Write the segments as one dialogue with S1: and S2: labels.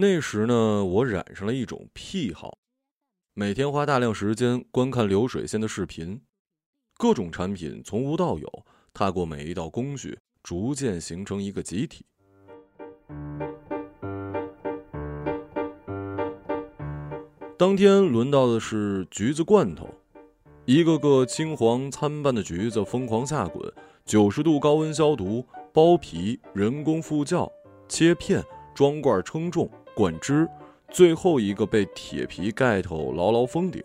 S1: 那时呢，我染上了一种癖好，每天花大量时间观看流水线的视频，各种产品从无到有，踏过每一道工序，逐渐形成一个集体。当天轮到的是橘子罐头，一个个青黄参半的橘子疯狂下滚，九十度高温消毒、剥皮、人工复酵、切片、装罐称重、灌汁，最后一个被铁皮盖头牢牢封顶。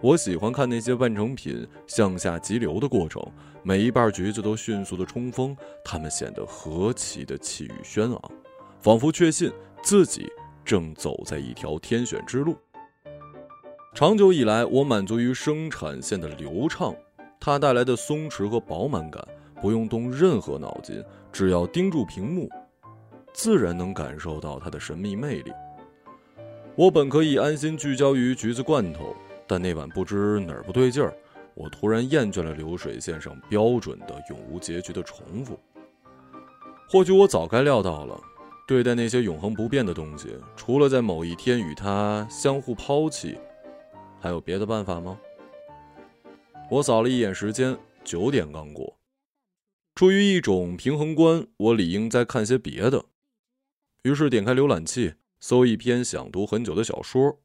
S1: 我喜欢看那些半成品向下急流的过程，每一瓣橘子都迅速的冲锋，它们显得何其的气宇轩昂，仿佛确信自己。正走在一条天选之路。长久以来，我满足于生产线的流畅，它带来的松弛和饱满感，不用动任何脑筋，只要盯住屏幕，自然能感受到它的神秘魅力。我本可以安心聚焦于橘子罐头，但那晚不知哪儿不对劲儿，我突然厌倦了流水线上标准的永无结局的重复。或许我早该料到了。对待那些永恒不变的东西，除了在某一天与它相互抛弃，还有别的办法吗？我扫了一眼时间，九点刚过。出于一种平衡观，我理应再看些别的。于是点开浏览器，搜一篇想读很久的小说。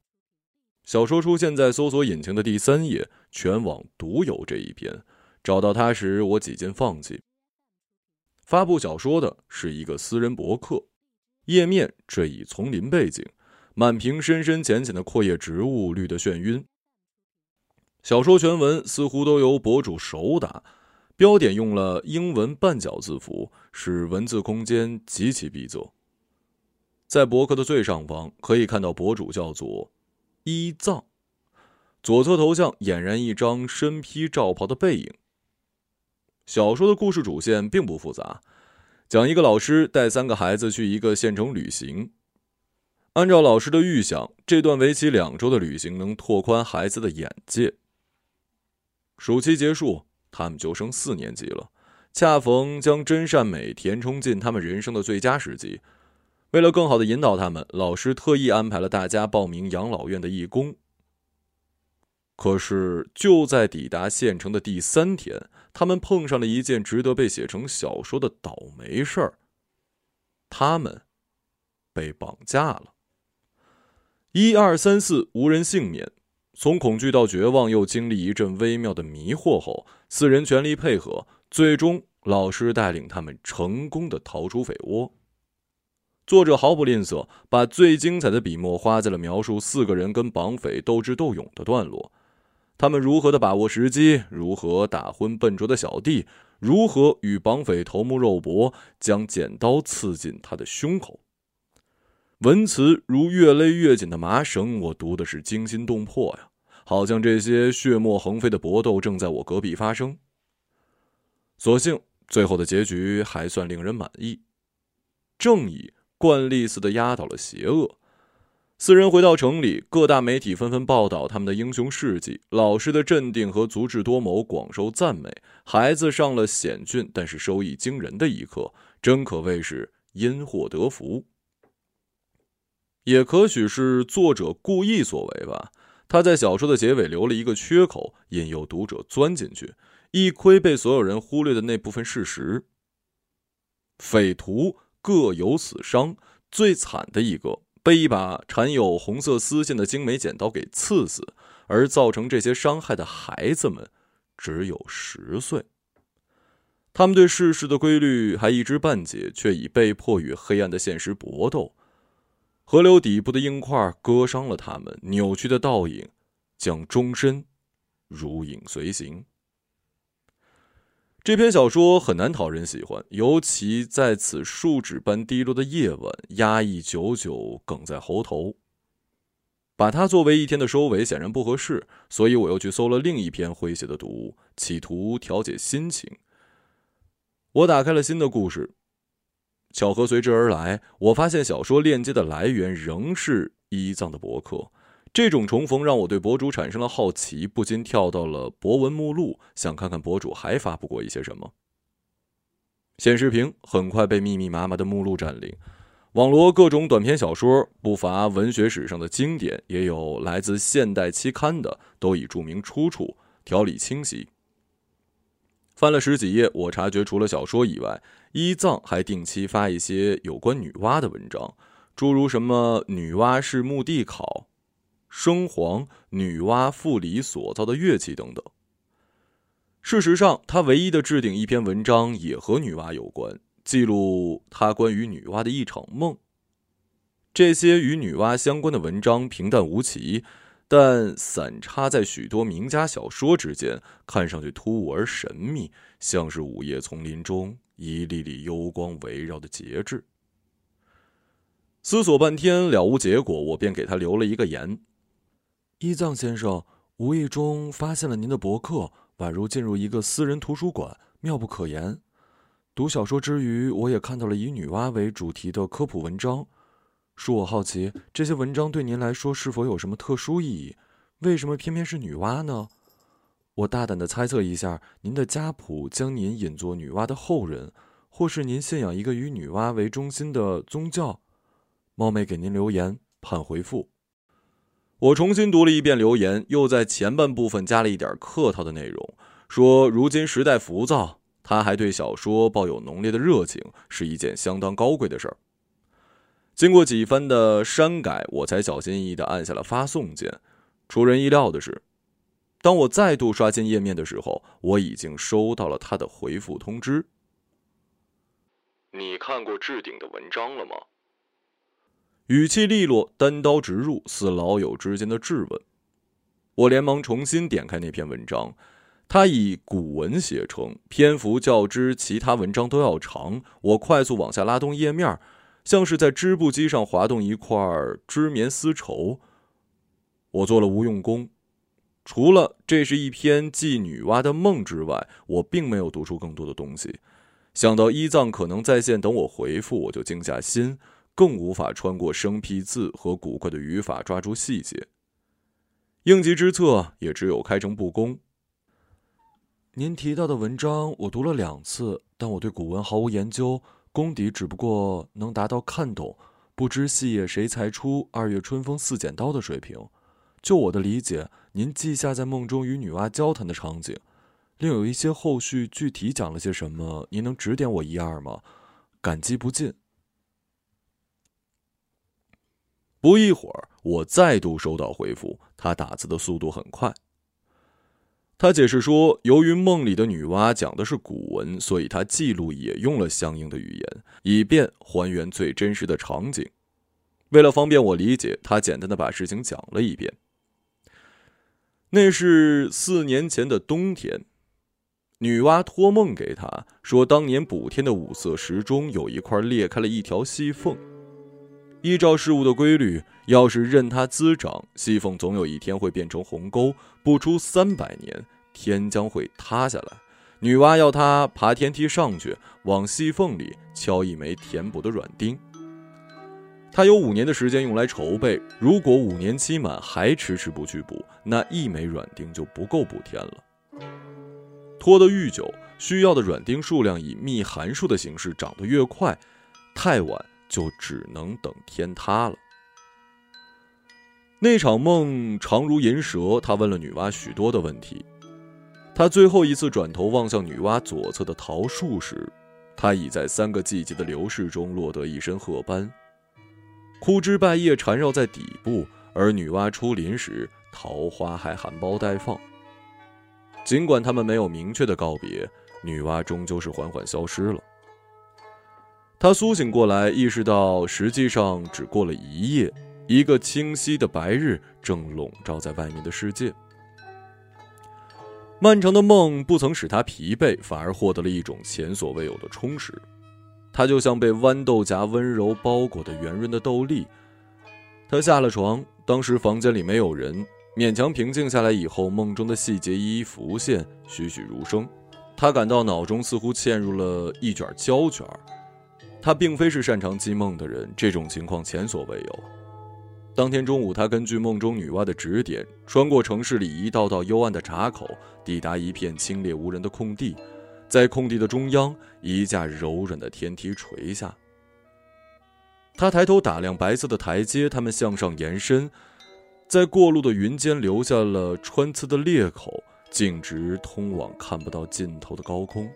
S1: 小说出现在搜索引擎的第三页，全网独有这一篇。找到它时，我几近放弃。发布小说的是一个私人博客。页面这以丛林背景，满屏深深浅浅的阔叶植物，绿得眩晕。小说全文似乎都由博主手打，标点用了英文半角字符，使文字空间极其逼仄。在博客的最上方可以看到博主叫做一藏，左侧头像俨然一张身披罩袍的背影。小说的故事主线并不复杂。讲一个老师带三个孩子去一个县城旅行，按照老师的预想，这段为期两周的旅行能拓宽孩子的眼界。暑期结束，他们就升四年级了，恰逢将真善美填充进他们人生的最佳时机。为了更好的引导他们，老师特意安排了大家报名养老院的义工。可是，就在抵达县城的第三天，他们碰上了一件值得被写成小说的倒霉事儿。他们被绑架了。一二三四，无人幸免。从恐惧到绝望，又经历一阵微妙的迷惑后，四人全力配合，最终老师带领他们成功的逃出匪窝。作者毫不吝啬，把最精彩的笔墨花在了描述四个人跟绑匪斗智斗勇的段落。他们如何的把握时机？如何打昏笨拙的小弟？如何与绑匪头目肉搏，将剪刀刺进他的胸口？文词如越勒越紧的麻绳，我读的是惊心动魄呀！好像这些血沫横飞的搏斗正在我隔壁发生。所幸最后的结局还算令人满意，正义惯例似的压倒了邪恶。四人回到城里，各大媒体纷纷报道他们的英雄事迹。老师的镇定和足智多谋广受赞美。孩子上了险峻但是收益惊人的一课，真可谓是因祸得福。也可许是作者故意所为吧。他在小说的结尾留了一个缺口，引诱读者钻进去，一窥被所有人忽略的那部分事实。匪徒各有死伤，最惨的一个。被一把缠有红色丝线的精美剪刀给刺死，而造成这些伤害的孩子们只有十岁。他们对世事的规律还一知半解，却已被迫与黑暗的现实搏斗。河流底部的硬块割伤了他们，扭曲的倒影将终身如影随形。这篇小说很难讨人喜欢，尤其在此树脂般低落的夜晚，压抑久久，哽在喉头。把它作为一天的收尾显然不合适，所以我又去搜了另一篇诙谐的读物，企图调节心情。我打开了新的故事，巧合随之而来，我发现小说链接的来源仍是一藏的博客。这种重逢让我对博主产生了好奇，不禁跳到了博文目录，想看看博主还发布过一些什么。显示屏很快被密密麻麻的目录占领，网罗各种短篇小说，不乏文学史上的经典，也有来自现代期刊的，都已注明出处，条理清晰。翻了十几页，我察觉除了小说以外，伊藏还定期发一些有关女娲的文章，诸如什么“女娲是墓地考”、“生黄女娲复礼所造的乐器”等等。事实上，他唯一的置顶一篇文章也和女娲有关，记录他关于女娲的一场梦。这些与女娲相关的文章平淡无奇。但散插在许多名家小说之间，看上去突兀而神秘，像是午夜丛林中一粒粒幽光围绕的节制。思索半天了无结果，我便给他留了一个言：“
S2: 伊藏先生，无意中发现了您的博客，宛如进入一个私人图书馆，妙不可言。读小说之余，我也看到了以女娲为主题的科普文章。”恕我好奇，这些文章对您来说是否有什么特殊意义？为什么偏偏是女娲呢？我大胆的猜测一下，您的家谱将您引作女娲的后人，或是您信仰一个以女娲为中心的宗教。冒昧给您留言，盼回复。
S1: 我重新读了一遍留言，又在前半部分加了一点客套的内容，说如今时代浮躁，他还对小说抱有浓烈的热情，是一件相当高贵的事儿。经过几番的删改，我才小心翼翼地按下了发送键。出人意料的是，当我再度刷新页面的时候，我已经收到了他的回复通知。你看过置顶的文章了吗？语气利落，单刀直入，似老友之间的质问。我连忙重新点开那篇文章，它以古文写成，篇幅较之其他文章都要长。我快速往下拉动页面。像是在织布机上滑动一块织棉丝绸。我做了无用功，除了这是一篇记女娲的梦之外，我并没有读出更多的东西。想到伊藏可能在线等我回复，我就静下心，更无法穿过生僻字和古怪的语法抓住细节。应急之策也只有开诚布公。
S2: 您提到的文章我读了两次，但我对古文毫无研究。功底只不过能达到看懂，不知细叶谁裁出，二月春风似剪刀的水平。就我的理解，您记下在梦中与女娲交谈的场景，另有一些后续具体讲了些什么，您能指点我一二吗？感激不尽。
S1: 不一会儿，我再度收到回复，他打字的速度很快。他解释说，由于梦里的女娲讲的是古文，所以他记录也用了相应的语言，以便还原最真实的场景。为了方便我理解，他简单的把事情讲了一遍。那是四年前的冬天，女娲托梦给他说，当年补天的五色石中有一块裂开了一条细缝。依照事物的规律，要是任它滋长，细缝总有一天会变成鸿沟。不出三百年，天将会塌下来。女娲要他爬天梯上去，往细缝里敲一枚填补的软钉。他有五年的时间用来筹备。如果五年期满还迟迟不去补，那一枚软钉就不够补天了。拖得愈久，需要的软钉数量以密函数的形式长得越快，太晚。就只能等天塌了。那场梦长如银蛇，他问了女娲许多的问题。他最后一次转头望向女娲左侧的桃树时，他已在三个季节的流逝中落得一身褐斑，枯枝败叶缠绕在底部。而女娲出林时，桃花还含苞待放。尽管他们没有明确的告别，女娲终究是缓缓消失了。他苏醒过来，意识到实际上只过了一夜，一个清晰的白日正笼罩在外面的世界。漫长的梦不曾使他疲惫，反而获得了一种前所未有的充实。他就像被豌豆荚温柔包裹的圆润的豆粒。他下了床，当时房间里没有人，勉强平静下来以后，梦中的细节一一浮现，栩栩如生。他感到脑中似乎嵌入了一卷胶卷。他并非是擅长记梦的人，这种情况前所未有。当天中午，他根据梦中女娲的指点，穿过城市里一道道幽暗的闸口，抵达一片清冽无人的空地。在空地的中央，一架柔软的天梯垂下。他抬头打量白色的台阶，它们向上延伸，在过路的云间留下了穿刺的裂口，径直通往看不到尽头的高空。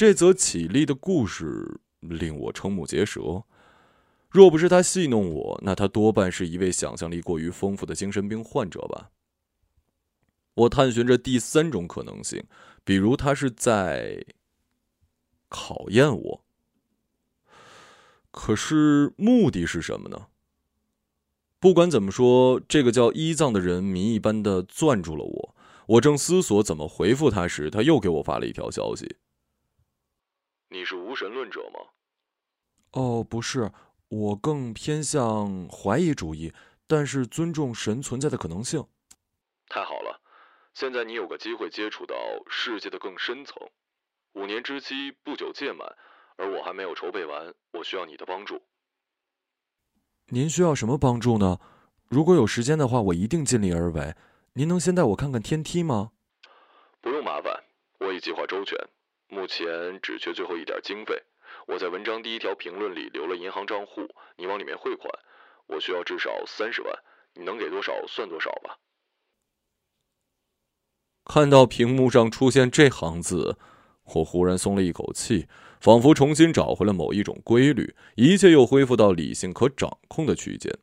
S1: 这则绮丽的故事令我瞠目结舌。若不是他戏弄我，那他多半是一位想象力过于丰富的精神病患者吧。我探寻着第三种可能性，比如他是在考验我。可是目的是什么呢？不管怎么说，这个叫伊藏的人谜一般的攥住了我。我正思索怎么回复他时，他又给我发了一条消息。你是无神论者吗？
S2: 哦，不是，我更偏向怀疑主义，但是尊重神存在的可能性。
S1: 太好了，现在你有个机会接触到世界的更深层。五年之期不久届满，而我还没有筹备完，我需要你的帮助。
S2: 您需要什么帮助呢？如果有时间的话，我一定尽力而为。您能先带我看看天梯吗？
S1: 不用麻烦，我已计划周全。目前只缺最后一点经费，我在文章第一条评论里留了银行账户，你往里面汇款。我需要至少三十万，你能给多少算多少吧。看到屏幕上出现这行字，我忽然松了一口气，仿佛重新找回了某一种规律，一切又恢复到理性可掌控的区间。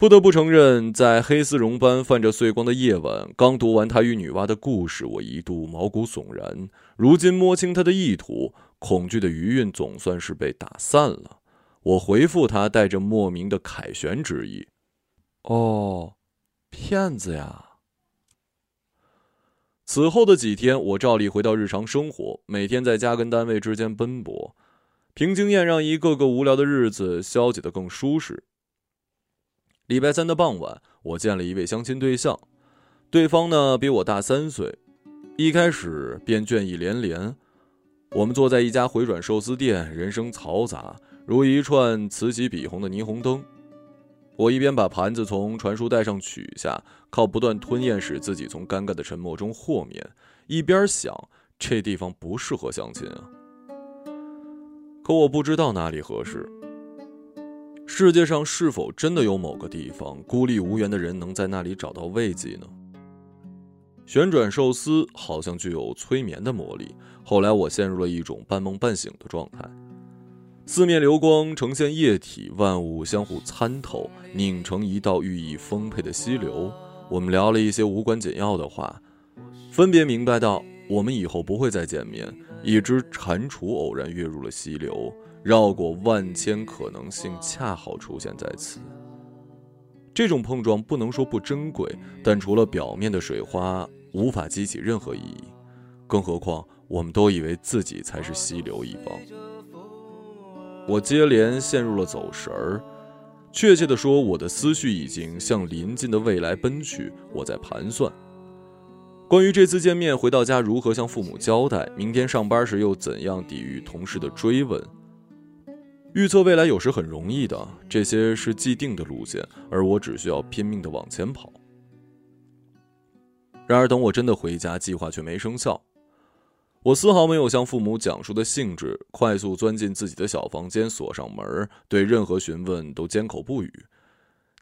S1: 不得不承认，在黑丝绒般泛着碎光的夜晚，刚读完他与女娲的故事，我一度毛骨悚然。如今摸清他的意图，恐惧的余韵总算是被打散了。我回复他，带着莫名的凯旋之意：“
S2: 哦，骗子呀！”
S1: 此后的几天，我照例回到日常生活，每天在家跟单位之间奔波，凭经验让一个个无聊的日子消解得更舒适。礼拜三的傍晚，我见了一位相亲对象，对方呢比我大三岁。一开始便倦意连连。我们坐在一家回转寿司店，人声嘈杂，如一串此起彼伏的霓虹灯。我一边把盘子从传输带上取下，靠不断吞咽使自己从尴尬的沉默中豁免，一边想：这地方不适合相亲啊。可我不知道哪里合适。世界上是否真的有某个地方，孤立无援的人能在那里找到慰藉呢？旋转寿司好像具有催眠的魔力。后来我陷入了一种半梦半醒的状态，四面流光呈现液体，万物相互参透，拧成一道寓意丰沛的溪流。我们聊了一些无关紧要的话，分别明白到我们以后不会再见面。一只蟾蜍偶然跃入了溪流。绕过万千可能性，恰好出现在此。这种碰撞不能说不珍贵，但除了表面的水花，无法激起任何意义。更何况，我们都以为自己才是溪流一方。我接连陷入了走神儿，确切的说，我的思绪已经向临近的未来奔去。我在盘算，关于这次见面，回到家如何向父母交代，明天上班时又怎样抵御同事的追问。预测未来有时很容易的，这些是既定的路线，而我只需要拼命的往前跑。然而，等我真的回家，计划却没生效。我丝毫没有向父母讲述的兴致，快速钻进自己的小房间，锁上门，对任何询问都缄口不语。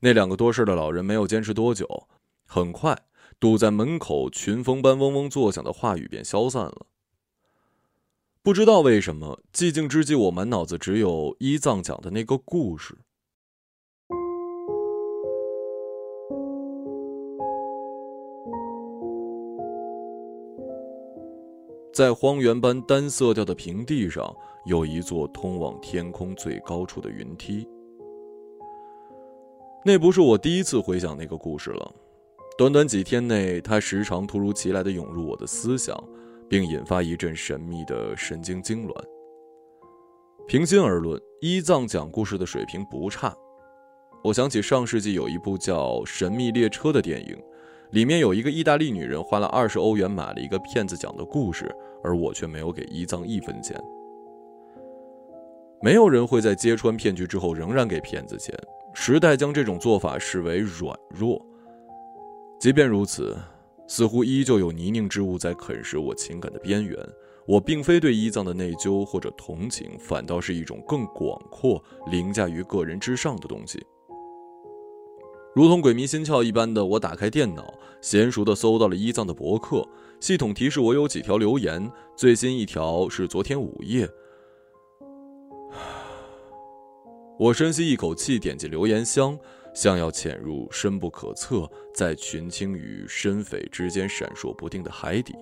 S1: 那两个多事的老人没有坚持多久，很快堵在门口群蜂般嗡嗡作响的话语便消散了。不知道为什么，寂静之际，我满脑子只有一藏讲的那个故事。在荒原般单色调的平地上，有一座通往天空最高处的云梯。那不是我第一次回想那个故事了，短短几天内，它时常突如其来的涌入我的思想。并引发一阵神秘的神经痉挛。平心而论，伊藏讲故事的水平不差。我想起上世纪有一部叫《神秘列车》的电影，里面有一个意大利女人花了二十欧元买了一个骗子讲的故事，而我却没有给伊藏一分钱。没有人会在揭穿骗局之后仍然给骗子钱，时代将这种做法视为软弱。即便如此。似乎依旧有泥泞之物在啃食我情感的边缘。我并非对伊藏的内疚或者同情，反倒是一种更广阔、凌驾于个人之上的东西。如同鬼迷心窍一般的，我打开电脑，娴熟地搜到了伊藏的博客。系统提示我有几条留言，最新一条是昨天午夜。我深吸一口气，点击留言箱，像要潜入深不可测、在群青与深匪之间闪烁不定的海底。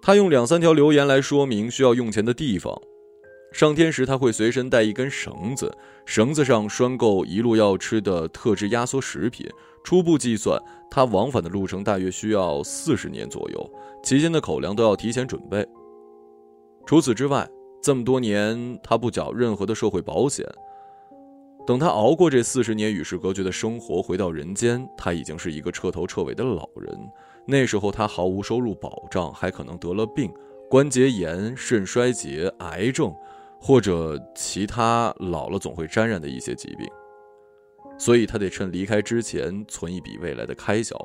S1: 他用两三条留言来说明需要用钱的地方。上天时他会随身带一根绳子，绳子上拴够一路要吃的特制压缩食品。初步计算，他往返的路程大约需要四十年左右，期间的口粮都要提前准备。除此之外，这么多年他不缴任何的社会保险。等他熬过这四十年与世隔绝的生活，回到人间，他已经是一个彻头彻尾的老人。那时候他毫无收入保障，还可能得了病，关节炎、肾衰竭、癌症，或者其他老了总会沾染的一些疾病。所以他得趁离开之前存一笔未来的开销。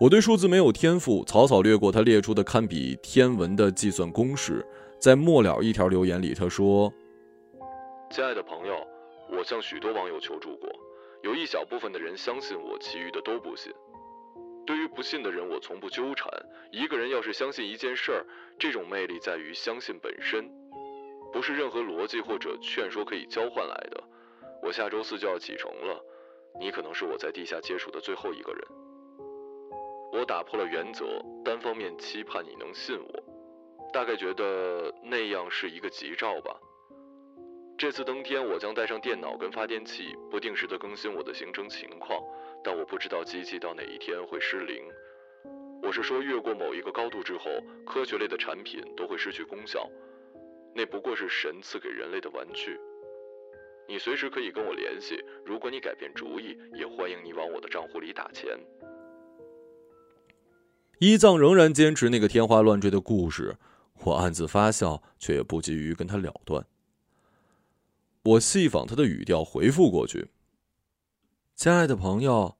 S1: 我对数字没有天赋，草草略过他列出的堪比天文的计算公式。在末了一条留言里，他说：“亲爱的朋友，我向许多网友求助过，有一小部分的人相信我，其余的都不信。”对于不信的人，我从不纠缠。一个人要是相信一件事儿，这种魅力在于相信本身，不是任何逻辑或者劝说可以交换来的。我下周四就要启程了，你可能是我在地下接触的最后一个人。我打破了原则，单方面期盼你能信我，大概觉得那样是一个吉兆吧。这次登天，我将带上电脑跟发电器，不定时的更新我的行程情况。但我不知道机器到哪一天会失灵。我是说，越过某一个高度之后，科学类的产品都会失去功效。那不过是神赐给人类的玩具。你随时可以跟我联系。如果你改变主意，也欢迎你往我的账户里打钱。伊藏仍然坚持那个天花乱坠的故事，我暗自发笑，却也不急于跟他了断。我细仿他的语调回复过去。亲爱的朋友，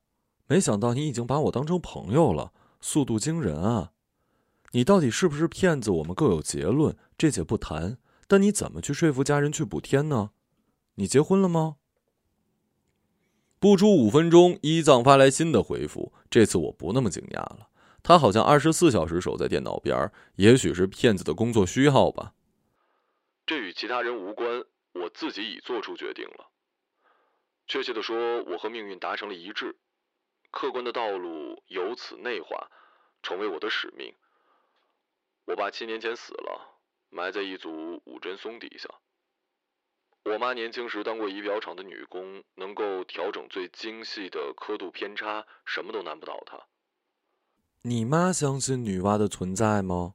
S1: 没想到你已经把我当成朋友了，速度惊人啊！你到底是不是骗子？我们各有结论，这且不谈。但你怎么去说服家人去补天呢？你结婚了吗？不出五分钟，一藏发来新的回复。这次我不那么惊讶了，他好像二十四小时守在电脑边也许是骗子的工作需要吧。这与其他人无关，我自己已做出决定了。确切的说，我和命运达成了一致，客观的道路由此内化，成为我的使命。我爸七年前死了，埋在一组五针松底下。我妈年轻时当过仪表厂的女工，能够调整最精细的刻度偏差，什么都难不倒她。
S2: 你妈相信女娲的存在吗？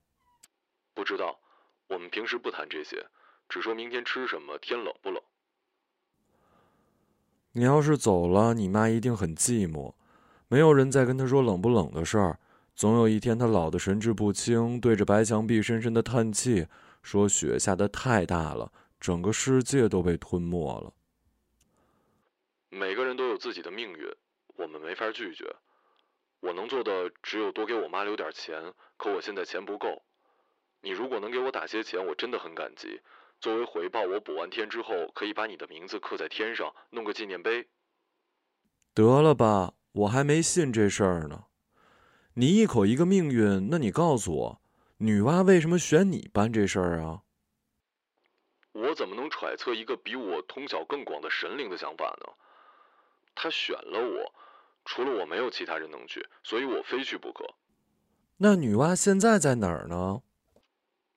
S1: 不知道，我们平时不谈这些，只说明天吃什么，天冷不冷。
S2: 你要是走了，你妈一定很寂寞，没有人再跟她说冷不冷的事儿。总有一天，她老的神志不清，对着白墙壁深深的叹气，说：“雪下的太大了，整个世界都被吞没了。”
S1: 每个人都有自己的命运，我们没法拒绝。我能做的只有多给我妈留点钱，可我现在钱不够。你如果能给我打些钱，我真的很感激。作为回报，我补完天之后，可以把你的名字刻在天上，弄个纪念碑。
S2: 得了吧，我还没信这事儿呢。你一口一个命运，那你告诉我，女娲为什么选你办这事儿啊？
S1: 我怎么能揣测一个比我通晓更广的神灵的想法呢？他选了我，除了我没有其他人能去，所以我非去不可。
S2: 那女娲现在在哪儿呢？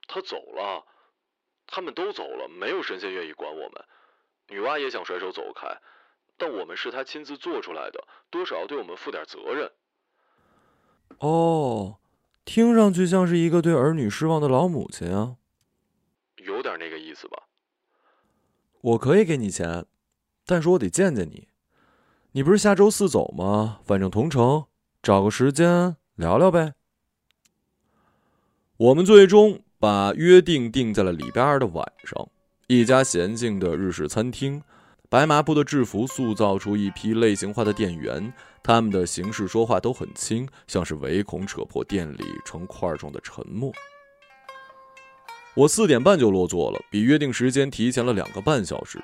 S1: 她走了。他们都走了，没有神仙愿意管我们。女娲也想甩手走开，但我们是她亲自做出来的，多少要对我们负点责任。
S2: 哦，听上去像是一个对儿女失望的老母亲啊。
S1: 有点那个意思吧。
S2: 我可以给你钱，但是我得见见你。你不是下周四走吗？反正同城，找个时间聊聊呗。
S1: 我们最终。把约定定在了礼拜二的晚上，一家娴静的日式餐厅，白麻布的制服塑造出一批类型化的店员，他们的形式说话都很轻，像是唯恐扯破店里成块状的沉默。我四点半就落座了，比约定时间提前了两个半小时。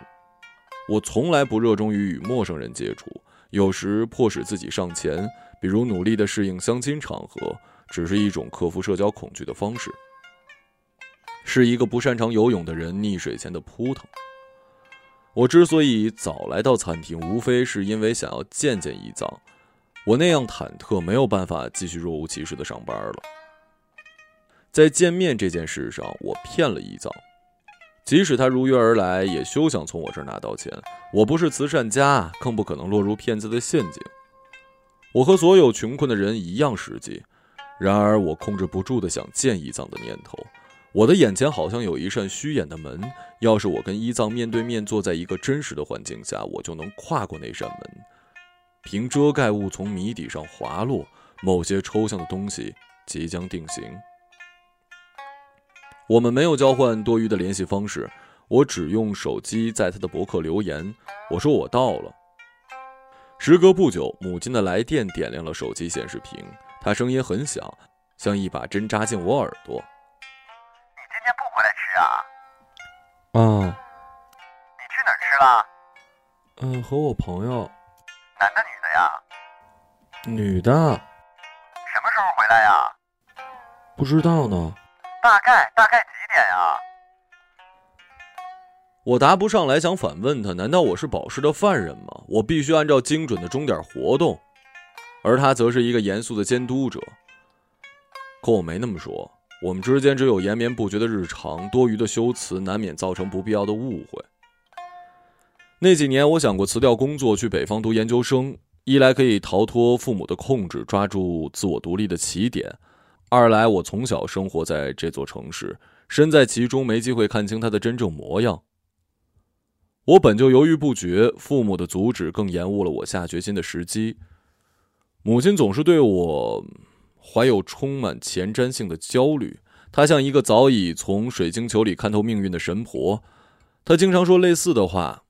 S1: 我从来不热衷于与陌生人接触，有时迫使自己上前，比如努力地适应相亲场合，只是一种克服社交恐惧的方式。是一个不擅长游泳的人溺水前的扑腾。我之所以早来到餐厅，无非是因为想要见见一藏。我那样忐忑，没有办法继续若无其事的上班了。在见面这件事上，我骗了一藏。即使他如约而来，也休想从我这儿拿到钱。我不是慈善家，更不可能落入骗子的陷阱。我和所有穷困的人一样实际。然而，我控制不住的想见一藏的念头。我的眼前好像有一扇虚掩的门，要是我跟一藏面对面坐在一个真实的环境下，我就能跨过那扇门。凭遮盖物从谜底上滑落，某些抽象的东西即将定型。我们没有交换多余的联系方式，我只用手机在他的博客留言。我说我到了。时隔不久，母亲的来电点亮了手机显示屏，她声音很响，像一把针扎进我耳朵。
S2: 啊。
S3: 你去哪儿吃了？
S2: 嗯，和我朋友。
S3: 男的女的呀？
S2: 女的。
S3: 什么时候回来呀？
S2: 不知道呢。
S3: 大概大概几点呀？
S1: 我答不上来，想反问他：难道我是保释的犯人吗？我必须按照精准的钟点活动，而他则是一个严肃的监督者。可我没那么说，我们之间只有延绵不绝的日常，多余的修辞难免造成不必要的误会。那几年，我想过辞掉工作去北方读研究生，一来可以逃脱父母的控制，抓住自我独立的起点。二来，我从小生活在这座城市，身在其中，没机会看清它的真正模样。我本就犹豫不决，父母的阻止更延误了我下决心的时机。母亲总是对我怀有充满前瞻性的焦虑，她像一个早已从水晶球里看透命运的神婆。她经常说类似的话：“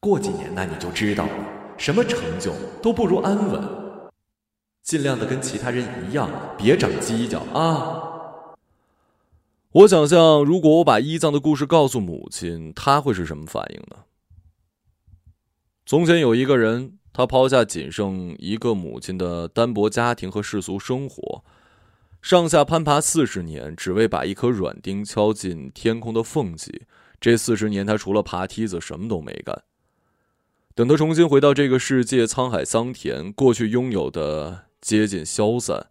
S1: 过几年，那你就知道了，什么成就都不如安稳。”尽量的跟其他人一样，别长犄角啊！我想象，如果我把伊藏的故事告诉母亲，她会是什么反应呢？从前有一个人，他抛下仅剩一个母亲的单薄家庭和世俗生活，上下攀爬四十年，只为把一颗软钉敲进天空的缝隙。这四十年，他除了爬梯子，什么都没干。等他重新回到这个世界，沧海桑田，过去拥有的。接近消散，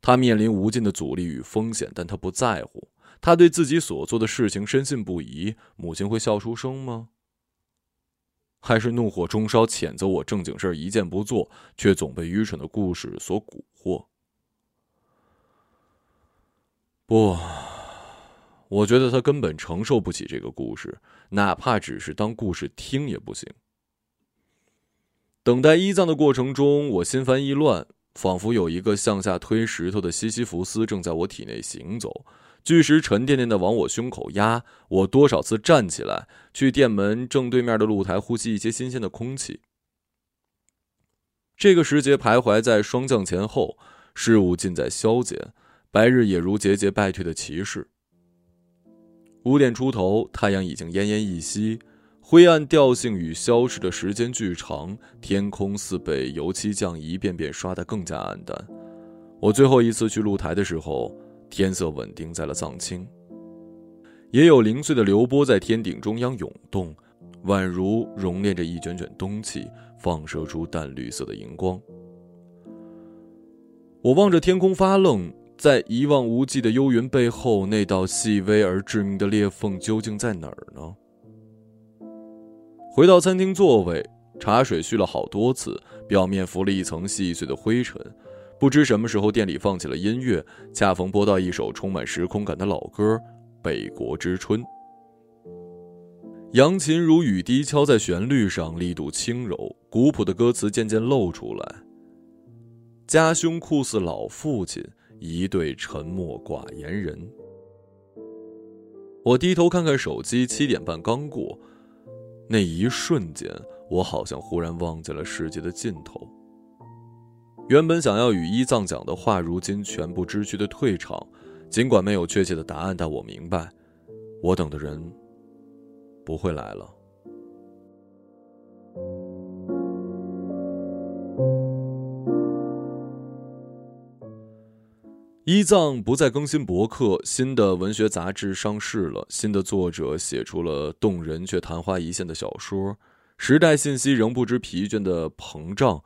S1: 他面临无尽的阻力与风险，但他不在乎。他对自己所做的事情深信不疑。母亲会笑出声吗？还是怒火中烧，谴责我正经事儿一件不做，却总被愚蠢的故事所蛊惑？不，我觉得他根本承受不起这个故事，哪怕只是当故事听也不行。等待医葬的过程中，我心烦意乱。仿佛有一个向下推石头的西西弗斯正在我体内行走，巨石沉甸甸的往我胸口压。我多少次站起来，去店门正对面的露台呼吸一些新鲜的空气。这个时节徘徊在霜降前后，事物尽在消减，白日也如节节败退的骑士。五点出头，太阳已经奄奄一息。灰暗调性与消失的时间巨长，天空似被油漆匠一遍遍刷得更加暗淡。我最后一次去露台的时候，天色稳定在了藏青，也有零碎的流波在天顶中央涌动，宛如熔炼着一卷卷冬气，放射出淡绿色的荧光。我望着天空发愣，在一望无际的幽云背后，那道细微而致命的裂缝究竟在哪儿呢？回到餐厅座位，茶水续了好多次，表面浮了一层细碎的灰尘。不知什么时候，店里放起了音乐，恰逢播到一首充满时空感的老歌《北国之春》。扬琴如雨滴敲在旋律上，力度轻柔，古朴的歌词渐渐露出来。家兄酷似老父亲，一对沉默寡言人。我低头看看手机，七点半刚过。那一瞬间，我好像忽然望见了世界的尽头。原本想要与伊藏讲的话，如今全部知趣的退场。尽管没有确切的答案，但我明白，我等的人不会来了。一藏不再更新博客，新的文学杂志上市了，新的作者写出了动人却昙花一现的小说。时代信息仍不知疲倦的膨胀，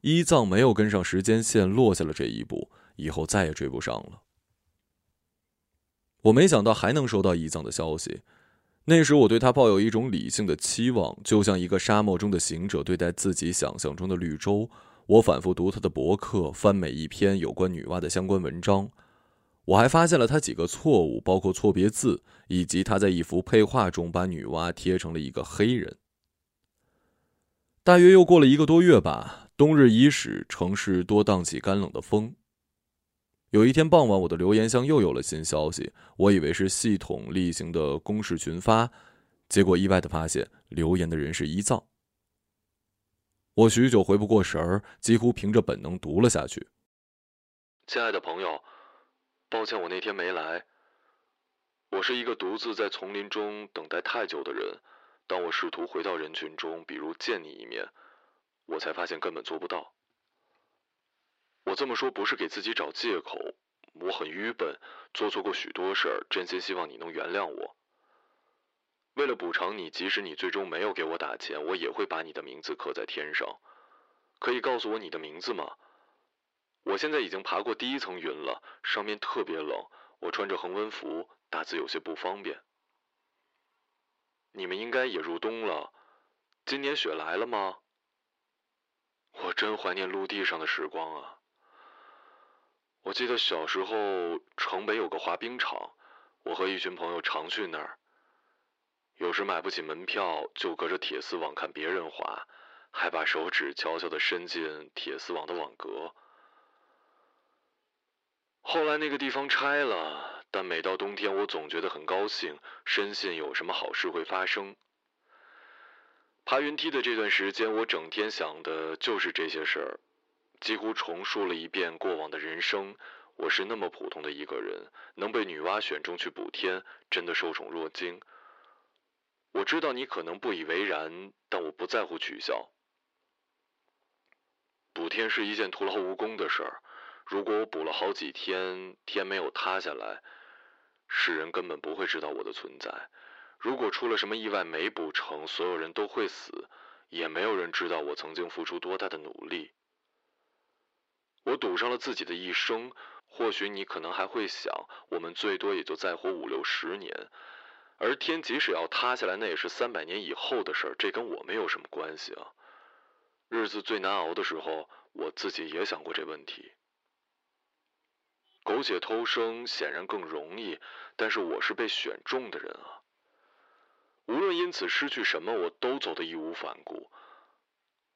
S1: 伊藏没有跟上时间线，落下了这一步，以后再也追不上了。我没想到还能收到伊藏的消息，那时我对他抱有一种理性的期望，就像一个沙漠中的行者对待自己想象中的绿洲。我反复读他的博客，翻每一篇有关女娲的相关文章。我还发现了他几个错误，包括错别字，以及他在一幅配画中把女娲贴成了一个黑人。大约又过了一个多月吧，冬日已始，城市多荡起干冷的风。有一天傍晚，我的留言箱又有了新消息，我以为是系统例行的公示群发，结果意外的发现留言的人是一藏。我许久回不过神儿，几乎凭着本能读了下去。亲爱的朋友，抱歉我那天没来。我是一个独自在丛林中等待太久的人。当我试图回到人群中，比如见你一面，我才发现根本做不到。我这么说不是给自己找借口，我很愚笨，做错过许多事儿，真心希望你能原谅我。为了补偿你，即使你最终没有给我打钱，我也会把你的名字刻在天上。可以告诉我你的名字吗？我现在已经爬过第一层云了，上面特别冷，我穿着恒温服，打字有些不方便。你们应该也入冬了，今年雪来了吗？我真怀念陆地上的时光啊！我记得小时候城北有个滑冰场，我和一群朋友常去那儿。有时买不起门票，就隔着铁丝网看别人滑，还把手指悄悄地伸进铁丝网的网格。后来那个地方拆了，但每到冬天，我总觉得很高兴，深信有什么好事会发生。爬云梯的这段时间，我整天想的就是这些事儿，几乎重述了一遍过往的人生。我是那么普通的一个人，能被女娲选中去补天，真的受宠若惊。我知道你可能不以为然，但我不在乎取笑。补天是一件徒劳无功的事儿。如果我补了好几天，天没有塌下来，世人根本不会知道我的存在。如果出了什么意外没补成，所有人都会死，也没有人知道我曾经付出多大的努力。我赌上了自己的一生。或许你可能还会想，我们最多也就再活五六十年。而天即使要塌下来，那也是三百年以后的事儿，这跟我没有什么关系啊。日子最难熬的时候，我自己也想过这问题。苟且偷生显然更容易，但是我是被选中的人啊。无论因此失去什么，我都走得义无反顾。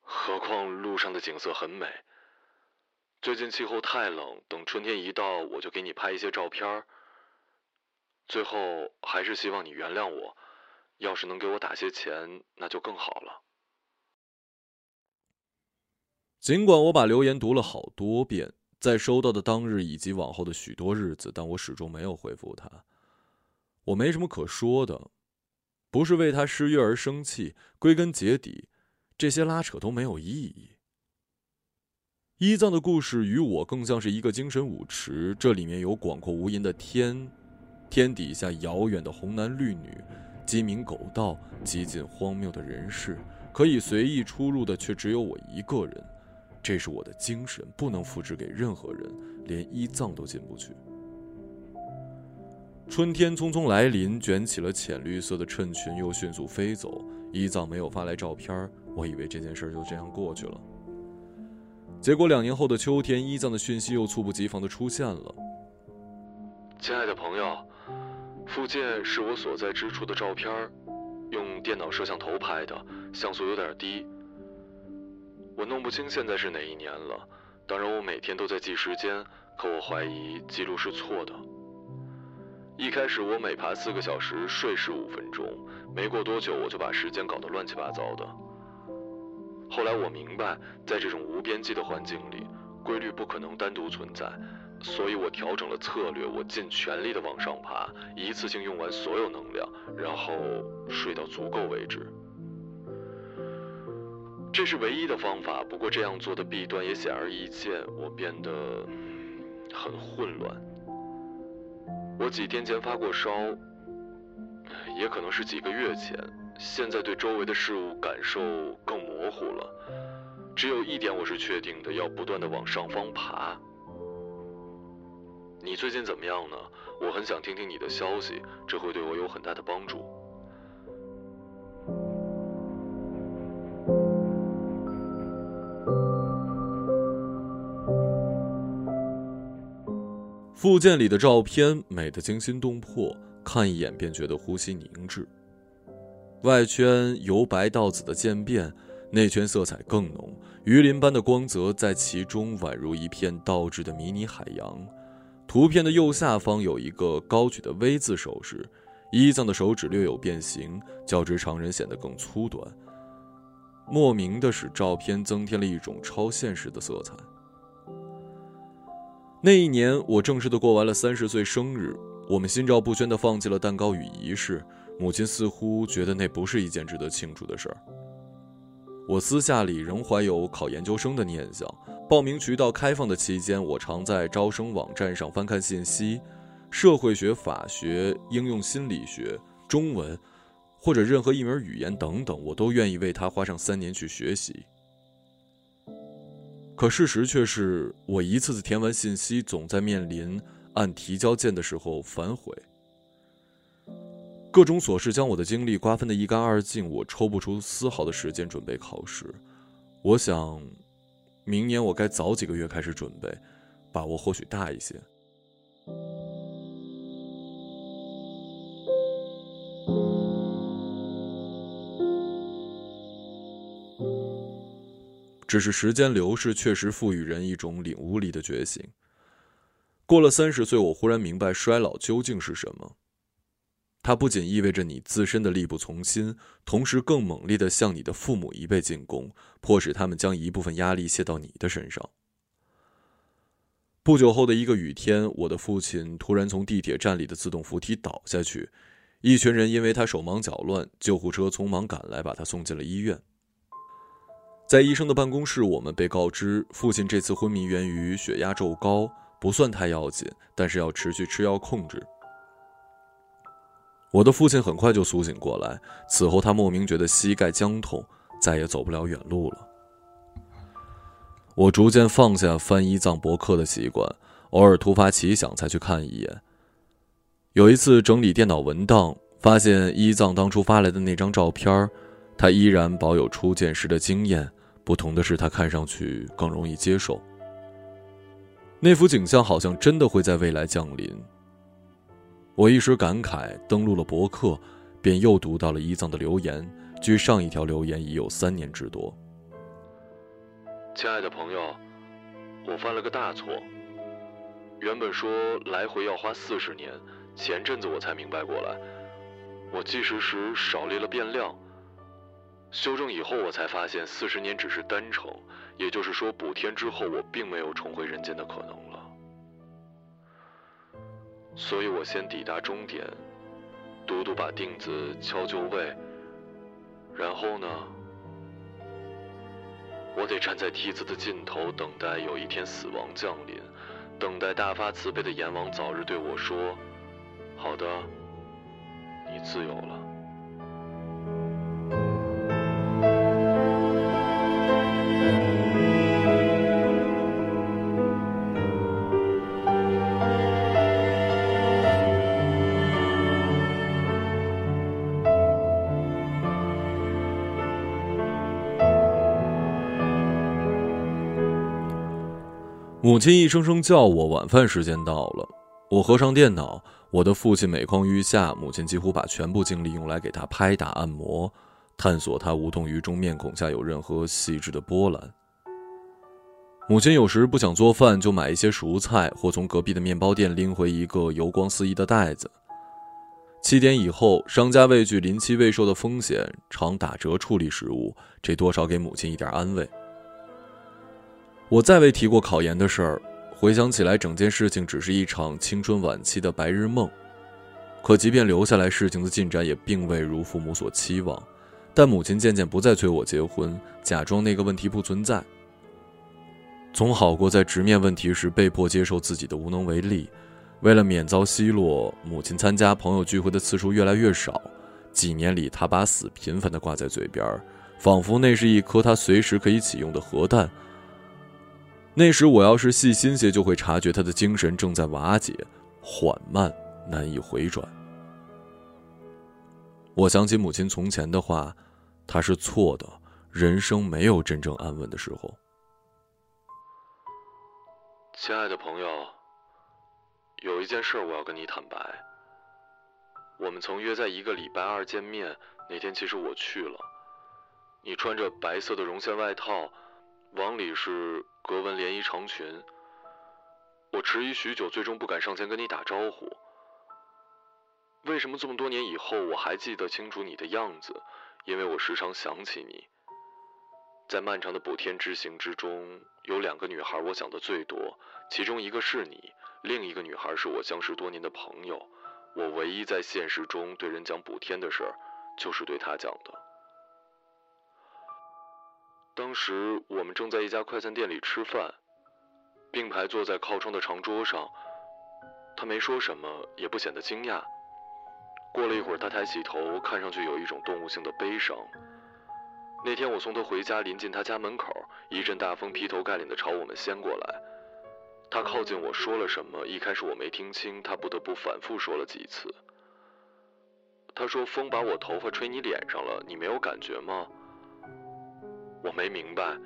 S1: 何况路上的景色很美。最近气候太冷，等春天一到，我就给你拍一些照片。最后还是希望你原谅我，要是能给我打些钱，那就更好了。尽管我把留言读了好多遍，在收到的当日以及往后的许多日子，但我始终没有回复他。我没什么可说的，不是为他失约而生气，归根结底，这些拉扯都没有意义。一藏的故事与我更像是一个精神舞池，这里面有广阔无垠的天。天底下遥远的红男绿女，鸡鸣狗盗，极尽荒谬的人世，可以随意出入的却只有我一个人。这是我的精神，不能复制给任何人，连一藏都进不去。春天匆匆来临，卷起了浅绿色的衬裙，又迅速飞走。伊藏没有发来照片，我以为这件事就这样过去了。结果两年后的秋天，伊藏的讯息又猝不及防的出现了。亲爱的朋友。附件是我所在之处的照片，用电脑摄像头拍的，像素有点低。我弄不清现在是哪一年了。当然，我每天都在记时间，可我怀疑记录是错的。一开始我每爬四个小时睡十五分钟，没过多久我就把时间搞得乱七八糟的。后来我明白，在这种无边际的环境里，
S4: 规律不可能单独存在，所以我调整了策略，我尽全力的往上爬，一次性用完所有能量，然后睡到足够为止。这是唯一的方法，不过这样做的弊端也显而易见，我变得很混乱。我几天前发过烧，也可能是几个月前，现在对周围的事物感受更模糊了。只有一点我是确定的，要不断的往上方爬。你最近怎么样呢？我很想听听你的消息，这会对我有很大的帮助。
S1: 附件里的照片美得惊心动魄，看一眼便觉得呼吸凝滞。外圈由白到紫的渐变，内圈色彩更浓，鱼鳞般的光泽在其中宛如一片倒置的迷你海洋。图片的右下方有一个高举的 V 字手势，伊藏的手指略有变形，较之常人显得更粗短。莫名的使照片增添了一种超现实的色彩。那一年，我正式的过完了三十岁生日。我们心照不宣的放弃了蛋糕与仪式。母亲似乎觉得那不是一件值得庆祝的事儿。我私下里仍怀有考研究生的念想。报名渠道开放的期间，我常在招生网站上翻看信息，社会学、法学、应用心理学、中文，或者任何一门语言等等，我都愿意为它花上三年去学习。可事实却是我一次次填完信息，总在面临按提交键的时候反悔。各种琐事将我的精力瓜分得一干二净，我抽不出丝毫的时间准备考试。我想，明年我该早几个月开始准备，把握或许大一些。只是时间流逝，确实赋予人一种领悟力的觉醒。过了三十岁，我忽然明白衰老究竟是什么。它不仅意味着你自身的力不从心，同时更猛烈的向你的父母一辈进攻，迫使他们将一部分压力卸到你的身上。不久后的一个雨天，我的父亲突然从地铁站里的自动扶梯倒下去，一群人因为他手忙脚乱，救护车匆忙赶来，把他送进了医院。在医生的办公室，我们被告知，父亲这次昏迷源于血压骤高，不算太要紧，但是要持续吃药控制。我的父亲很快就苏醒过来，此后他莫名觉得膝盖僵痛，再也走不了远路了。我逐渐放下翻医藏博客的习惯，偶尔突发奇想才去看一眼。有一次整理电脑文档，发现医藏当初发来的那张照片，他依然保有初见时的惊艳。不同的是，他看上去更容易接受。那幅景象好像真的会在未来降临。我一时感慨，登录了博客，便又读到了伊藏的留言。距上一条留言已有三年之多。
S4: 亲爱的朋友，我犯了个大错。原本说来回要花四十年，前阵子我才明白过来，我计时时少列了变量。修正以后，我才发现四十年只是单程，也就是说补天之后，我并没有重回人间的可能了。所以我先抵达终点，独独把钉子敲就位。然后呢，我得站在梯子的尽头，等待有一天死亡降临，等待大发慈悲的阎王早日对我说：“好的，你自由了。”
S1: 母亲一声声叫我，晚饭时间到了。我合上电脑，我的父亲每况愈下，母亲几乎把全部精力用来给他拍打按摩，探索他无动于衷面孔下有任何细致的波澜。母亲有时不想做饭，就买一些熟菜，或从隔壁的面包店拎回一个油光四溢的袋子。七点以后，商家畏惧临期未售的风险，常打折处理食物，这多少给母亲一点安慰。我再未提过考研的事儿，回想起来，整件事情只是一场青春晚期的白日梦。可即便留下来，事情的进展也并未如父母所期望。但母亲渐渐不再催我结婚，假装那个问题不存在。总好过在直面问题时被迫接受自己的无能为力。为了免遭奚落，母亲参加朋友聚会的次数越来越少。几年里，她把死频繁地挂在嘴边，仿佛那是一颗她随时可以启用的核弹。那时，我要是细心些，就会察觉他的精神正在瓦解，缓慢。难以回转。我想起母亲从前的话，她是错的。人生没有真正安稳的时候。亲爱的朋友，有一件事我要跟你坦白。我们曾约在一个礼拜二见面，那天其实我去了。你穿着白色的绒线外套，往里是格纹连衣长裙。我迟疑许久，最终不敢上前跟你打招呼。为什么这么多年以后我还记得清楚你的样子？因为我时常想起你。在漫长的补天之行之中，有两个女孩我想的最多，其中一个是你，另一个女孩是我相识多年的朋友。我唯一在现实中对人讲补天的事，就是对她讲的。当时我们正在一家快餐店里吃饭，并排坐在靠窗的长桌上，她没说什么，也不显得惊讶。过了一会儿，他抬起头，看上去有一种动物性的悲伤。那天我送他回家，临近他家门口，一阵大风劈头盖脸的朝我们掀过来。他靠近我说了什么，一开始我没听清，他不得不反复说了几次。他说：“风把我头发吹你脸上了，你没有感觉吗？”我没明白。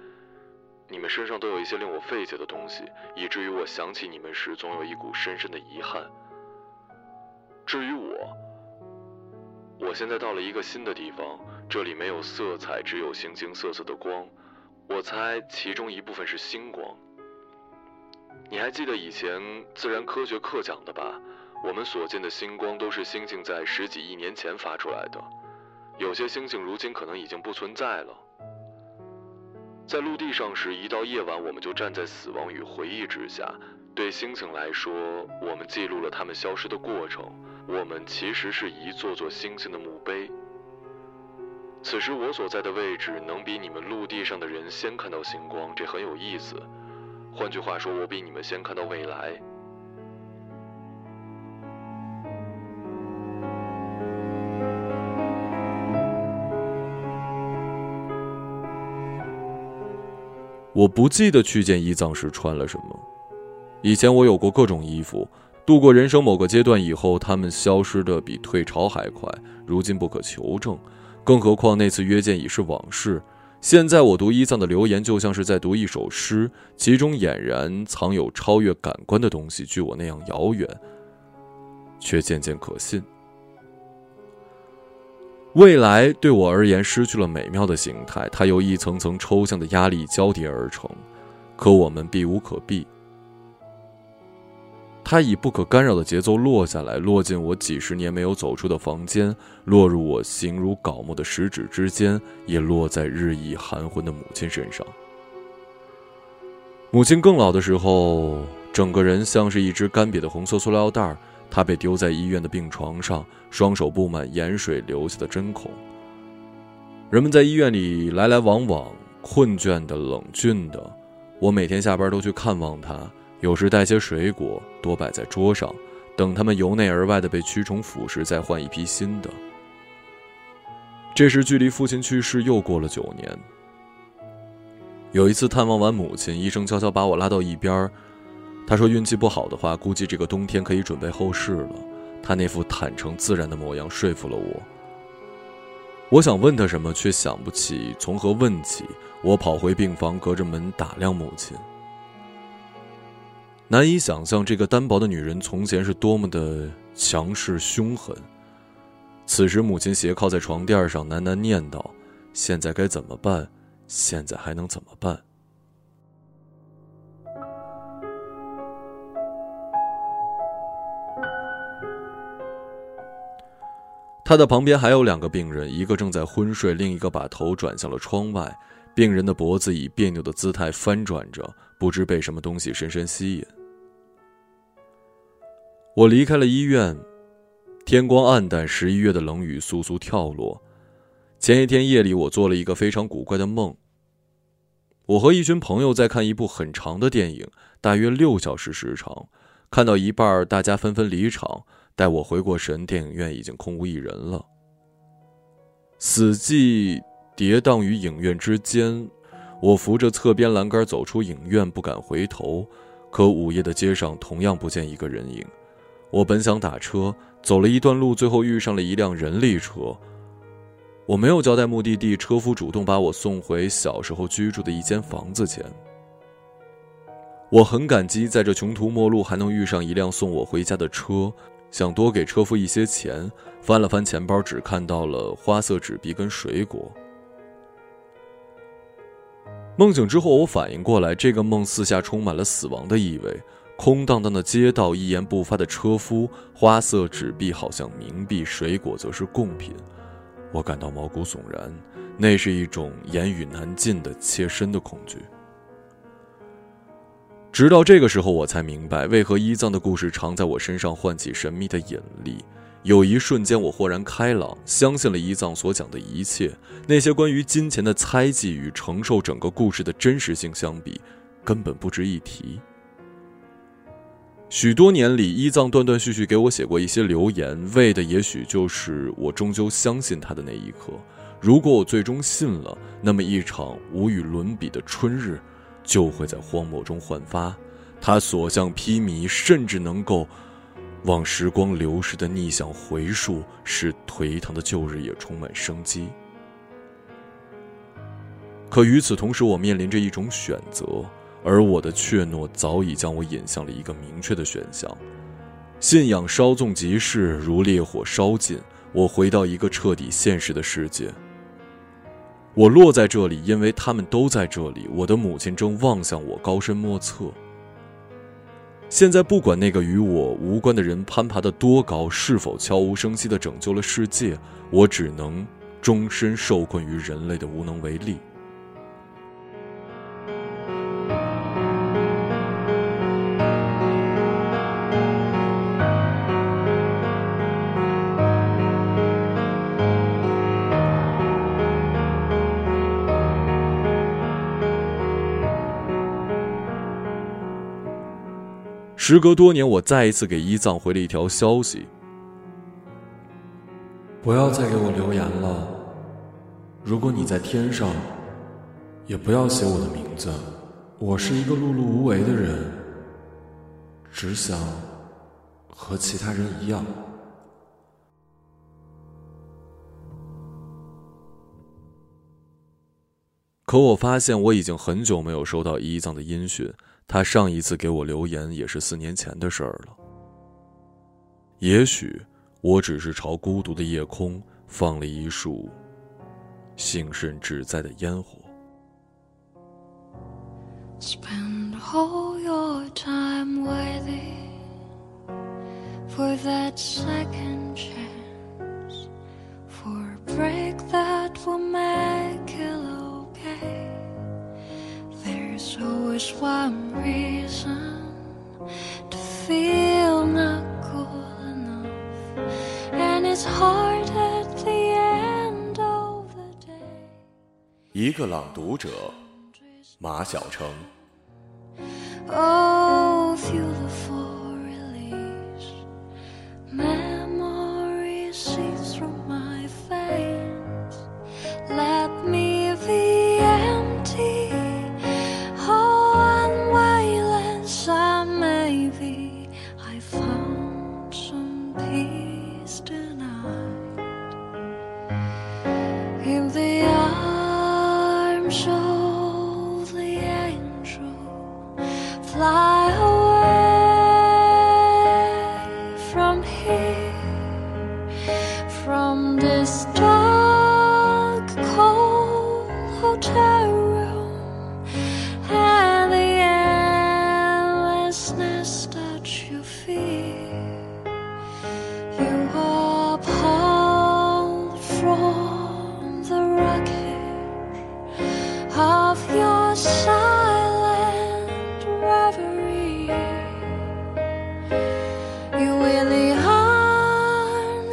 S1: 你们身上都有一些令我费解的东西，以至于我想起你们时，总有一股深深的遗憾。至于我。我现在到了一个新的地方，这里没有色彩，只有形形色色的光。我猜其中一部分是星光。你还记得以前自然科学课讲的吧？我们所见的星光都是星星在十几亿年前发出来的，有些星星如今可能已经不存在了。在陆地上时，一到夜晚，我们就站在死亡与回忆之下。对星星来说，我们记录了它们消失的过程。我们其实是一座座星星的墓碑。此时我所在的位置能比你们陆地上的人先看到星光，这很有意思。换句话说，我比你们先看到未来。我不记得去见伊藏时穿了什么。以前我有过各种衣服。度过人生某个阶段以后，他们消失的比退潮还快，如今不可求证。更何况那次约见已是往事。现在我读伊藏的留言，就像是在读一首诗，其中俨然藏有超越感官的东西，距我那样遥远，却渐渐可信。未来对我而言失去了美妙的形态，它由一层层抽象的压力交叠而成，可我们避无可避。它以不可干扰的节奏落下来，落进我几十年没有走出的房间，落入我形如槁木的食指之间，也落在日益含混的母亲身上。母亲更老的时候，整个人像是一只干瘪的红色塑料袋他被丢在医院的病床上，双手布满盐水留下的针孔。人们在医院里来来往往，困倦的、冷峻的。我每天下班都去看望他。有时带些水果，多摆在桌上，等他们由内而外的被蛆虫腐蚀，再换一批新的。这时，距离父亲去世又过了九年。有一次探望完母亲，医生悄悄把我拉到一边他说：“运气不好的话，估计这个冬天可以准备后事了。”他那副坦诚自然的模样说服了我。我想问他什么，却想不起从何问起。我跑回病房，隔着门打量母亲。难以想象，这个单薄的女人从前是多么的强势凶狠。此时，母亲斜靠在床垫上，喃喃念叨：“现在该怎么办？现在还能怎么办？”他的旁边还有两个病人，一个正在昏睡，另一个把头转向了窗外。病人的脖子以别扭的姿态翻转着，不知被什么东西深深吸引。我离开了医院，天光暗淡，十一月的冷雨簌簌跳落。前一天夜里，我做了一个非常古怪的梦。我和一群朋友在看一部很长的电影，大约六小时时长。看到一半，大家纷纷离场。待我回过神，电影院已经空无一人了。死寂跌宕于影院之间，我扶着侧边栏杆走出影院，不敢回头。可午夜的街上同样不见一个人影。我本想打车，走了一段路，最后遇上了一辆人力车。我没有交代目的地，车夫主动把我送回小时候居住的一间房子前。我很感激，在这穷途末路还能遇上一辆送我回家的车，想多给车夫一些钱。翻了翻钱包，只看到了花色纸币跟水果。梦醒之后，我反应过来，这个梦四下充满了死亡的意味。空荡荡的街道，一言不发的车夫，花色纸币好像冥币，水果则是贡品。我感到毛骨悚然，那是一种言语难尽的切身的恐惧。直到这个时候，我才明白为何伊藏的故事常在我身上唤起神秘的引力。有一瞬间，我豁然开朗，相信了伊藏所讲的一切。那些关于金钱的猜忌与承受整个故事的真实性相比，根本不值一提。许多年里，伊藏断断续续给我写过一些留言，为的也许就是我终究相信他的那一刻。如果我最终信了，那么一场无与伦比的春日。就会在荒漠中焕发，他所向披靡，甚至能够往时光流逝的逆向回溯，使颓唐的旧日也充满生机。可与此同时，我面临着一种选择，而我的怯懦早已将我引向了一个明确的选项：信仰稍纵即逝，如烈火烧尽。我回到一个彻底现实的世界。我落在这里，因为他们都在这里。我的母亲正望向我，高深莫测。现在，不管那个与我无关的人攀爬的多高，是否悄无声息地拯救了世界，我只能终身受困于人类的无能为力。时隔多年，我再一次给伊藏回了一条消息：
S5: 不要再给我留言了。如果你在天上，也不要写我的名字。我是一个碌碌无为的人，只想和其他人一样。
S1: 可我发现，我已经很久没有收到伊藏的音讯。他上一次给我留言也是四年前的事儿了。也许我只是朝孤独的夜空放了一束幸甚至在的烟火。
S5: always 个朗读者，马晓成。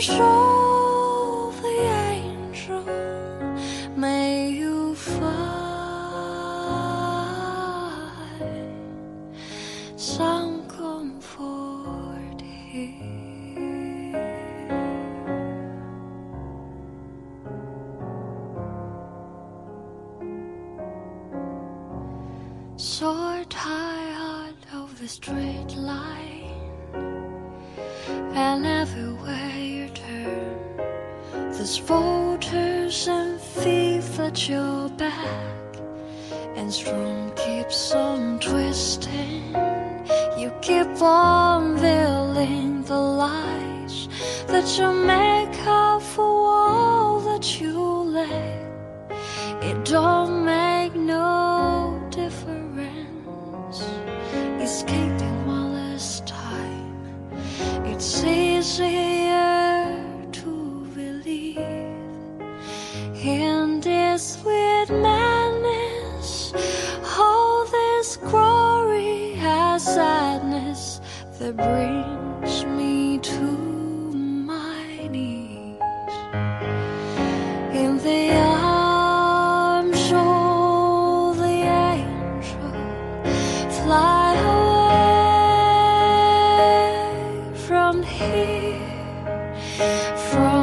S5: 说。From